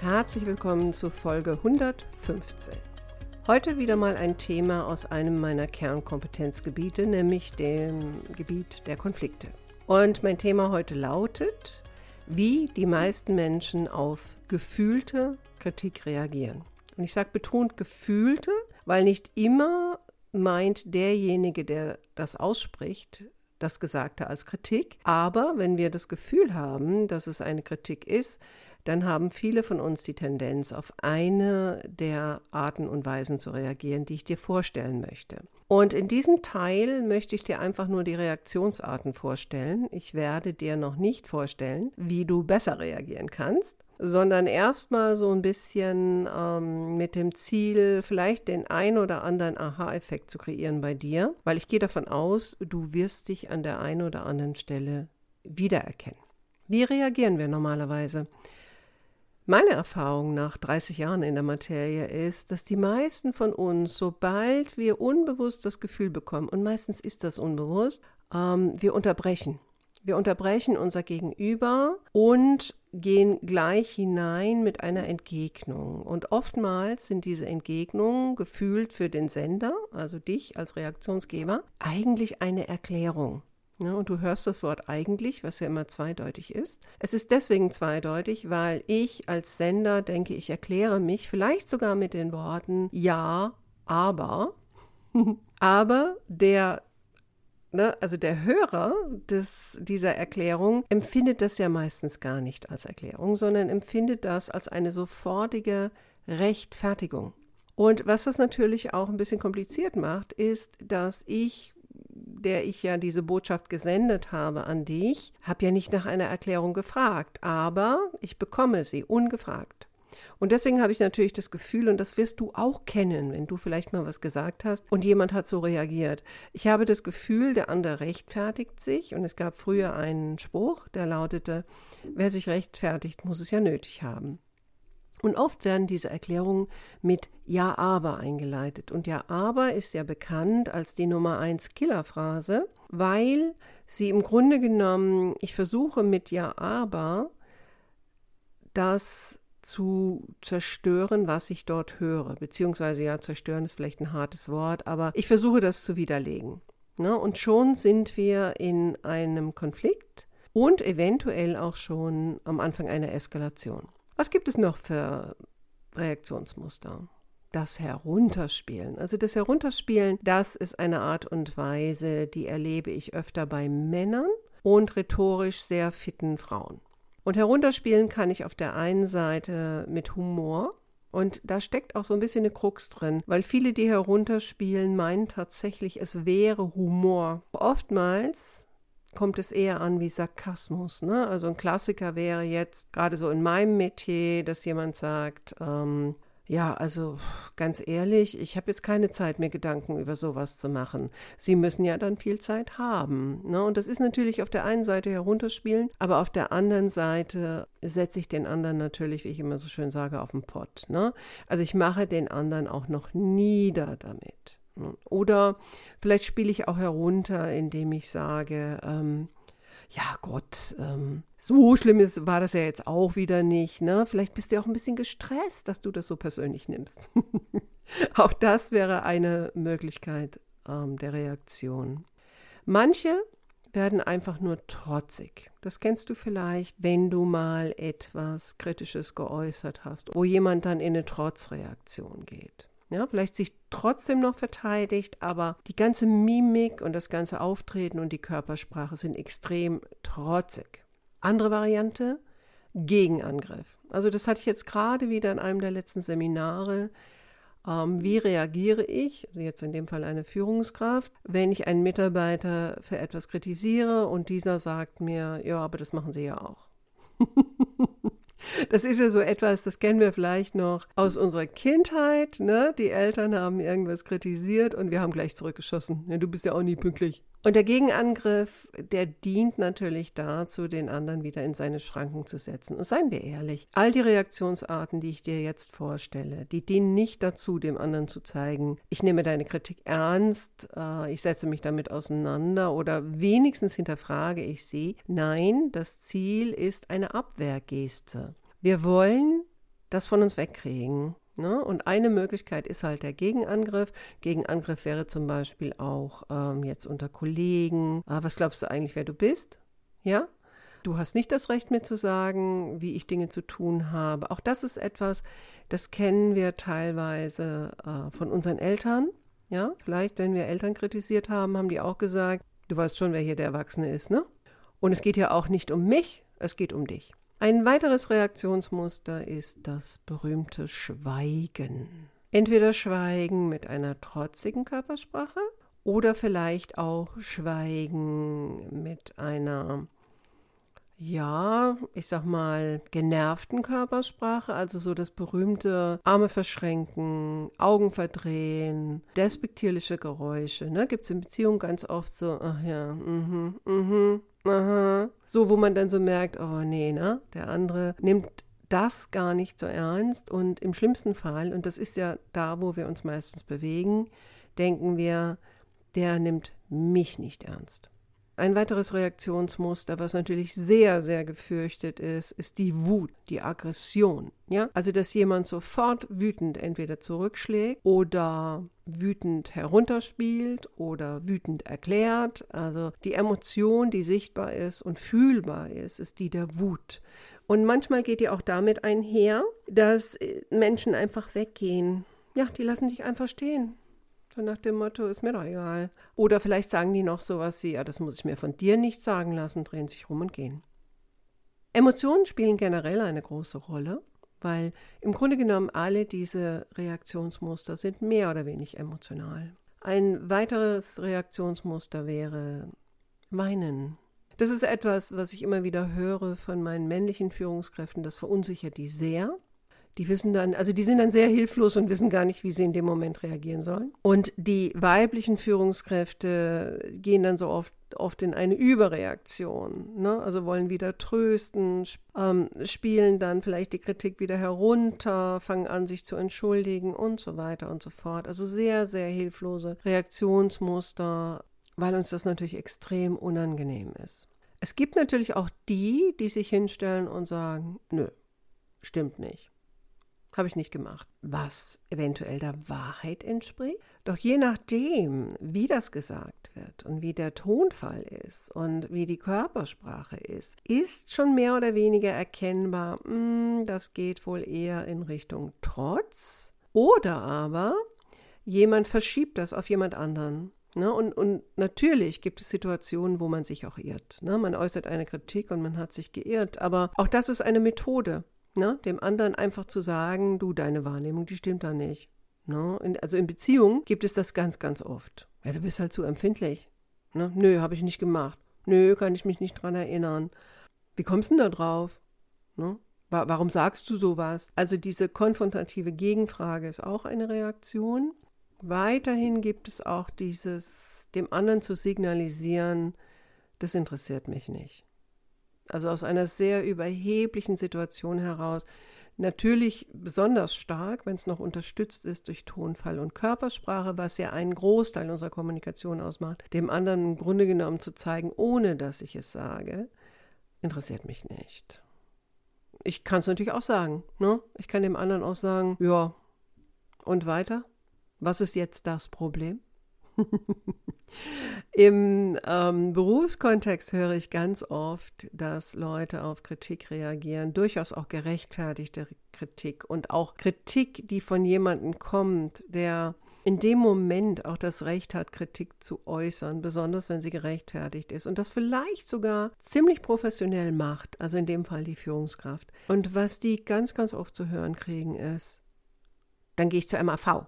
Herzlich willkommen zu Folge 115. Heute wieder mal ein Thema aus einem meiner Kernkompetenzgebiete, nämlich dem Gebiet der Konflikte. Und mein Thema heute lautet, wie die meisten Menschen auf gefühlte Kritik reagieren. Und ich sage betont gefühlte, weil nicht immer meint derjenige, der das ausspricht, das Gesagte als Kritik. Aber wenn wir das Gefühl haben, dass es eine Kritik ist, dann haben viele von uns die Tendenz, auf eine der Arten und Weisen zu reagieren, die ich dir vorstellen möchte. Und in diesem Teil möchte ich dir einfach nur die Reaktionsarten vorstellen. Ich werde dir noch nicht vorstellen, wie du besser reagieren kannst, sondern erstmal so ein bisschen ähm, mit dem Ziel, vielleicht den ein oder anderen Aha-Effekt zu kreieren bei dir, weil ich gehe davon aus, du wirst dich an der einen oder anderen Stelle wiedererkennen. Wie reagieren wir normalerweise? Meine Erfahrung nach 30 Jahren in der Materie ist, dass die meisten von uns, sobald wir unbewusst das Gefühl bekommen, und meistens ist das unbewusst, ähm, wir unterbrechen. Wir unterbrechen unser Gegenüber und gehen gleich hinein mit einer Entgegnung. Und oftmals sind diese Entgegnungen gefühlt für den Sender, also dich als Reaktionsgeber, eigentlich eine Erklärung. Ja, und du hörst das Wort eigentlich, was ja immer zweideutig ist. Es ist deswegen zweideutig, weil ich als Sender denke, ich erkläre mich vielleicht sogar mit den Worten ja, aber. aber der Ne, also der Hörer des, dieser Erklärung empfindet das ja meistens gar nicht als Erklärung, sondern empfindet das als eine sofortige Rechtfertigung. Und was das natürlich auch ein bisschen kompliziert macht, ist, dass ich der ich ja diese Botschaft gesendet habe an dich, habe ja nicht nach einer Erklärung gefragt, aber ich bekomme sie ungefragt. Und deswegen habe ich natürlich das Gefühl, und das wirst du auch kennen, wenn du vielleicht mal was gesagt hast und jemand hat so reagiert. Ich habe das Gefühl, der andere rechtfertigt sich. Und es gab früher einen Spruch, der lautete, wer sich rechtfertigt, muss es ja nötig haben. Und oft werden diese Erklärungen mit Ja, aber eingeleitet. Und Ja, aber ist ja bekannt als die Nummer 1 Killerphrase, weil sie im Grunde genommen, ich versuche mit Ja, aber das zu zerstören, was ich dort höre. Beziehungsweise ja, zerstören ist vielleicht ein hartes Wort, aber ich versuche das zu widerlegen. Ne? Und schon sind wir in einem Konflikt und eventuell auch schon am Anfang einer Eskalation. Was gibt es noch für Reaktionsmuster? Das Herunterspielen. Also das Herunterspielen, das ist eine Art und Weise, die erlebe ich öfter bei Männern und rhetorisch sehr fitten Frauen. Und herunterspielen kann ich auf der einen Seite mit Humor, und da steckt auch so ein bisschen eine Krux drin, weil viele, die herunterspielen, meinen tatsächlich, es wäre Humor. Oftmals kommt es eher an wie Sarkasmus. Ne? Also ein Klassiker wäre jetzt gerade so in meinem Metier, dass jemand sagt, ähm, ja, also ganz ehrlich, ich habe jetzt keine Zeit, mir Gedanken über sowas zu machen. Sie müssen ja dann viel Zeit haben. Ne? Und das ist natürlich auf der einen Seite herunterspielen, aber auf der anderen Seite setze ich den anderen natürlich, wie ich immer so schön sage, auf den Pott. Ne? Also ich mache den anderen auch noch nieder damit. Oder vielleicht spiele ich auch herunter, indem ich sage, ähm, ja Gott, ähm, so schlimm ist, war das ja jetzt auch wieder nicht. Ne? Vielleicht bist du auch ein bisschen gestresst, dass du das so persönlich nimmst. auch das wäre eine Möglichkeit ähm, der Reaktion. Manche werden einfach nur trotzig. Das kennst du vielleicht, wenn du mal etwas Kritisches geäußert hast, wo jemand dann in eine Trotzreaktion geht ja, vielleicht sich trotzdem noch verteidigt, aber die ganze Mimik und das ganze Auftreten und die Körpersprache sind extrem trotzig. Andere Variante, Gegenangriff. Also das hatte ich jetzt gerade wieder in einem der letzten Seminare. Ähm, wie reagiere ich, also jetzt in dem Fall eine Führungskraft, wenn ich einen Mitarbeiter für etwas kritisiere und dieser sagt mir, ja, aber das machen Sie ja auch. Das ist ja so etwas, das kennen wir vielleicht noch aus unserer Kindheit. Ne? Die Eltern haben irgendwas kritisiert und wir haben gleich zurückgeschossen. Ja, du bist ja auch nie pünktlich. Und der Gegenangriff, der dient natürlich dazu, den anderen wieder in seine Schranken zu setzen. Und seien wir ehrlich, all die Reaktionsarten, die ich dir jetzt vorstelle, die dienen nicht dazu, dem anderen zu zeigen, ich nehme deine Kritik ernst, äh, ich setze mich damit auseinander oder wenigstens hinterfrage ich sie. Nein, das Ziel ist eine Abwehrgeste. Wir wollen das von uns wegkriegen. Ne? Und eine Möglichkeit ist halt der Gegenangriff. Gegenangriff wäre zum Beispiel auch ähm, jetzt unter Kollegen. Ah, was glaubst du eigentlich, wer du bist? Ja? Du hast nicht das Recht, mir zu sagen, wie ich Dinge zu tun habe. Auch das ist etwas, das kennen wir teilweise äh, von unseren Eltern. Ja, vielleicht, wenn wir Eltern kritisiert haben, haben die auch gesagt, du weißt schon, wer hier der Erwachsene ist, ne? Und es geht ja auch nicht um mich, es geht um dich. Ein weiteres Reaktionsmuster ist das berühmte Schweigen. Entweder Schweigen mit einer trotzigen Körpersprache oder vielleicht auch Schweigen mit einer, ja, ich sag mal, genervten Körpersprache, also so das berühmte Arme verschränken, Augen verdrehen, despektierliche Geräusche. Ne? Gibt es in Beziehungen ganz oft so, ach ja, mhm, mhm, Aha. So, wo man dann so merkt, oh nee, ne? Der andere nimmt das gar nicht so ernst und im schlimmsten Fall, und das ist ja da, wo wir uns meistens bewegen, denken wir, der nimmt mich nicht ernst. Ein weiteres Reaktionsmuster, was natürlich sehr, sehr gefürchtet ist, ist die Wut, die Aggression. Ja? Also, dass jemand sofort wütend entweder zurückschlägt oder wütend herunterspielt oder wütend erklärt. Also die Emotion, die sichtbar ist und fühlbar ist, ist die der Wut. Und manchmal geht die auch damit einher, dass Menschen einfach weggehen. Ja, die lassen dich einfach stehen. So nach dem Motto, ist mir doch egal. Oder vielleicht sagen die noch sowas wie, ja, das muss ich mir von dir nicht sagen lassen, drehen sich rum und gehen. Emotionen spielen generell eine große Rolle, weil im Grunde genommen alle diese Reaktionsmuster sind mehr oder weniger emotional. Ein weiteres Reaktionsmuster wäre Weinen. Das ist etwas, was ich immer wieder höre von meinen männlichen Führungskräften. Das verunsichert die sehr die wissen dann, also die sind dann sehr hilflos und wissen gar nicht, wie sie in dem Moment reagieren sollen. Und die weiblichen Führungskräfte gehen dann so oft oft in eine Überreaktion, ne? also wollen wieder trösten, sp ähm, spielen dann vielleicht die Kritik wieder herunter, fangen an, sich zu entschuldigen und so weiter und so fort. Also sehr, sehr hilflose Reaktionsmuster, weil uns das natürlich extrem unangenehm ist. Es gibt natürlich auch die, die sich hinstellen und sagen, nö, stimmt nicht. Habe ich nicht gemacht. Was eventuell der Wahrheit entspricht. Doch je nachdem, wie das gesagt wird und wie der Tonfall ist und wie die Körpersprache ist, ist schon mehr oder weniger erkennbar, hm, das geht wohl eher in Richtung Trotz. Oder aber jemand verschiebt das auf jemand anderen. Ne? Und, und, natürlich gibt es Situationen, wo man sich auch irrt. Ne? Man äußert eine Kritik und man hat sich geirrt. Aber auch das ist eine Methode. Ne? Dem anderen einfach zu sagen, du, deine Wahrnehmung, die stimmt da nicht. Ne? In, also in Beziehungen gibt es das ganz, ganz oft. Ja, du bist halt zu empfindlich. Ne? Nö, habe ich nicht gemacht. Nö, kann ich mich nicht dran erinnern. Wie kommst du denn da drauf? Ne? Warum sagst du sowas? Also diese konfrontative Gegenfrage ist auch eine Reaktion. Weiterhin gibt es auch dieses, dem anderen zu signalisieren, das interessiert mich nicht. Also aus einer sehr überheblichen Situation heraus. Natürlich besonders stark, wenn es noch unterstützt ist durch Tonfall und Körpersprache, was ja einen Großteil unserer Kommunikation ausmacht, dem anderen im Grunde genommen zu zeigen, ohne dass ich es sage, interessiert mich nicht. Ich kann es natürlich auch sagen. Ne? Ich kann dem anderen auch sagen, ja, und weiter? Was ist jetzt das Problem? Im ähm, Berufskontext höre ich ganz oft, dass Leute auf Kritik reagieren, durchaus auch gerechtfertigte Kritik und auch Kritik, die von jemandem kommt, der in dem Moment auch das Recht hat, Kritik zu äußern, besonders wenn sie gerechtfertigt ist und das vielleicht sogar ziemlich professionell macht, also in dem Fall die Führungskraft. Und was die ganz, ganz oft zu hören kriegen ist, dann gehe ich zur MAV.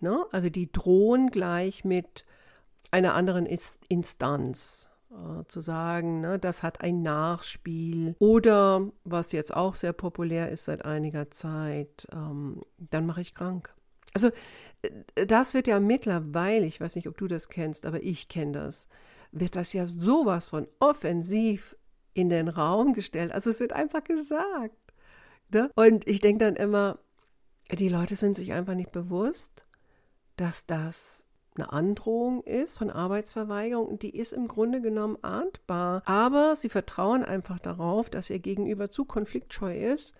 Ne? Also die drohen gleich mit einer anderen Instanz. äh, zu sagen, ne, das hat ein Nachspiel. Oder was jetzt auch sehr populär ist seit einiger Zeit, ähm, dann mache ich krank. Also äh, das wird ja mittlerweile, ich weiß nicht, ob du das kennst, aber ich kenne das, wird das ja sowas von offensiv in den Raum gestellt. Also es wird einfach gesagt. Ne? Und ich denke dann immer, die Leute sind sich einfach nicht bewusst, dass das eine Androhung ist von Arbeitsverweigerung die ist im Grunde genommen ahndbar. Aber sie vertrauen einfach darauf, dass ihr Gegenüber zu konfliktscheu ist,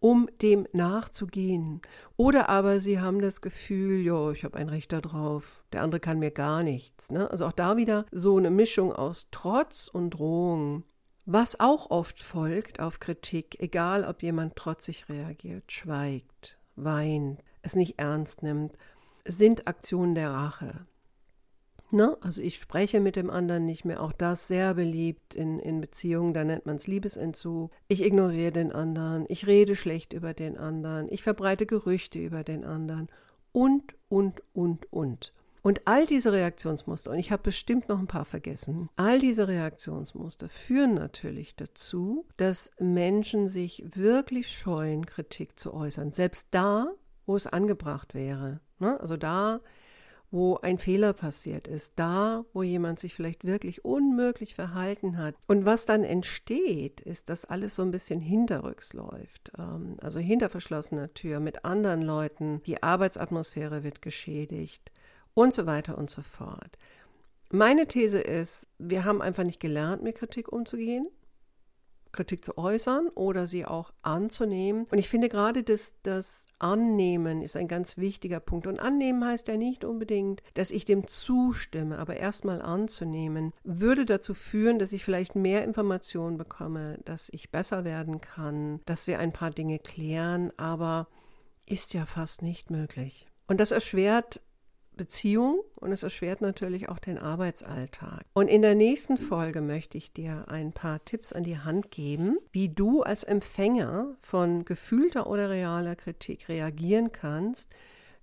um dem nachzugehen. Oder aber sie haben das Gefühl, ja, ich habe ein Recht darauf, der andere kann mir gar nichts. Ne? Also auch da wieder so eine Mischung aus Trotz und Drohung. Was auch oft folgt auf Kritik, egal ob jemand trotzig reagiert, schweigt, weint, es nicht ernst nimmt, sind Aktionen der Rache. Ne? Also ich spreche mit dem anderen nicht mehr, auch das sehr beliebt in, in Beziehungen, da nennt man es Liebesentzug. Ich ignoriere den anderen, ich rede schlecht über den anderen, ich verbreite Gerüchte über den anderen und, und, und, und. Und all diese Reaktionsmuster, und ich habe bestimmt noch ein paar vergessen, all diese Reaktionsmuster führen natürlich dazu, dass Menschen sich wirklich scheuen, Kritik zu äußern. Selbst da, wo es angebracht wäre. Ne? Also da, wo ein Fehler passiert ist, da, wo jemand sich vielleicht wirklich unmöglich verhalten hat. Und was dann entsteht, ist, dass alles so ein bisschen hinterrücks läuft. Ähm, also hinter verschlossener Tür mit anderen Leuten, die Arbeitsatmosphäre wird geschädigt und so weiter und so fort. Meine These ist, wir haben einfach nicht gelernt, mit Kritik umzugehen. Kritik zu äußern oder sie auch anzunehmen. Und ich finde gerade das, das Annehmen ist ein ganz wichtiger Punkt. Und annehmen heißt ja nicht unbedingt, dass ich dem zustimme, aber erstmal anzunehmen, würde dazu führen, dass ich vielleicht mehr Informationen bekomme, dass ich besser werden kann, dass wir ein paar Dinge klären, aber ist ja fast nicht möglich. Und das erschwert Beziehung und es erschwert natürlich auch den Arbeitsalltag. Und in der nächsten Folge möchte ich dir ein paar Tipps an die Hand geben, wie du als Empfänger von gefühlter oder realer Kritik reagieren kannst,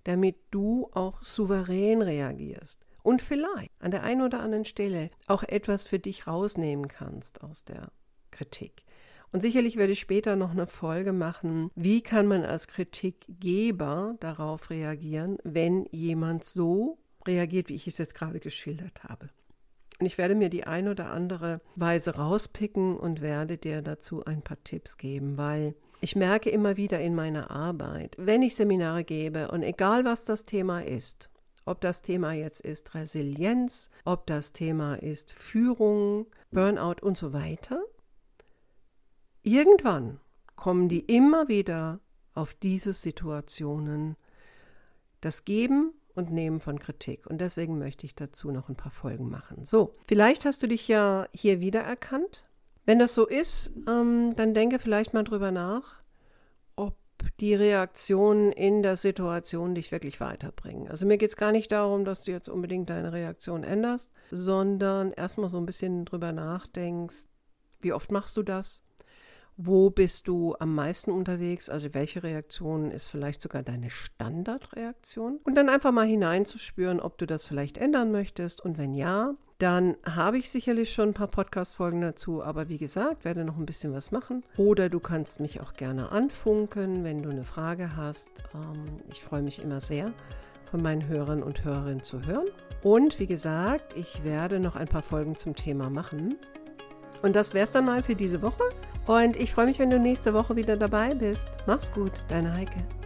damit du auch souverän reagierst und vielleicht an der einen oder anderen Stelle auch etwas für dich rausnehmen kannst aus der Kritik. Und sicherlich werde ich später noch eine Folge machen, wie kann man als Kritikgeber darauf reagieren, wenn jemand so reagiert, wie ich es jetzt gerade geschildert habe. Und ich werde mir die ein oder andere Weise rauspicken und werde dir dazu ein paar Tipps geben, weil ich merke immer wieder in meiner Arbeit, wenn ich Seminare gebe und egal was das Thema ist, ob das Thema jetzt ist Resilienz, ob das Thema ist Führung, Burnout und so weiter, Irgendwann kommen die immer wieder auf diese Situationen, das Geben und Nehmen von Kritik. Und deswegen möchte ich dazu noch ein paar Folgen machen. So, vielleicht hast du dich ja hier wiedererkannt. Wenn das so ist, ähm, dann denke vielleicht mal drüber nach, ob die Reaktionen in der Situation dich wirklich weiterbringen. Also mir geht es gar nicht darum, dass du jetzt unbedingt deine Reaktion änderst, sondern erstmal so ein bisschen drüber nachdenkst, wie oft machst du das? Wo bist du am meisten unterwegs? Also welche Reaktion ist vielleicht sogar deine Standardreaktion? Und dann einfach mal hineinzuspüren, ob du das vielleicht ändern möchtest. Und wenn ja, dann habe ich sicherlich schon ein paar Podcast-Folgen dazu. Aber wie gesagt, werde noch ein bisschen was machen. Oder du kannst mich auch gerne anfunken, wenn du eine Frage hast. Ähm, ich freue mich immer sehr von meinen Hörern und Hörerinnen zu hören. Und wie gesagt, ich werde noch ein paar Folgen zum Thema machen. Und das wäre es dann mal für diese Woche. Und ich freue mich, wenn du nächste Woche wieder dabei bist. Mach's gut, deine Heike.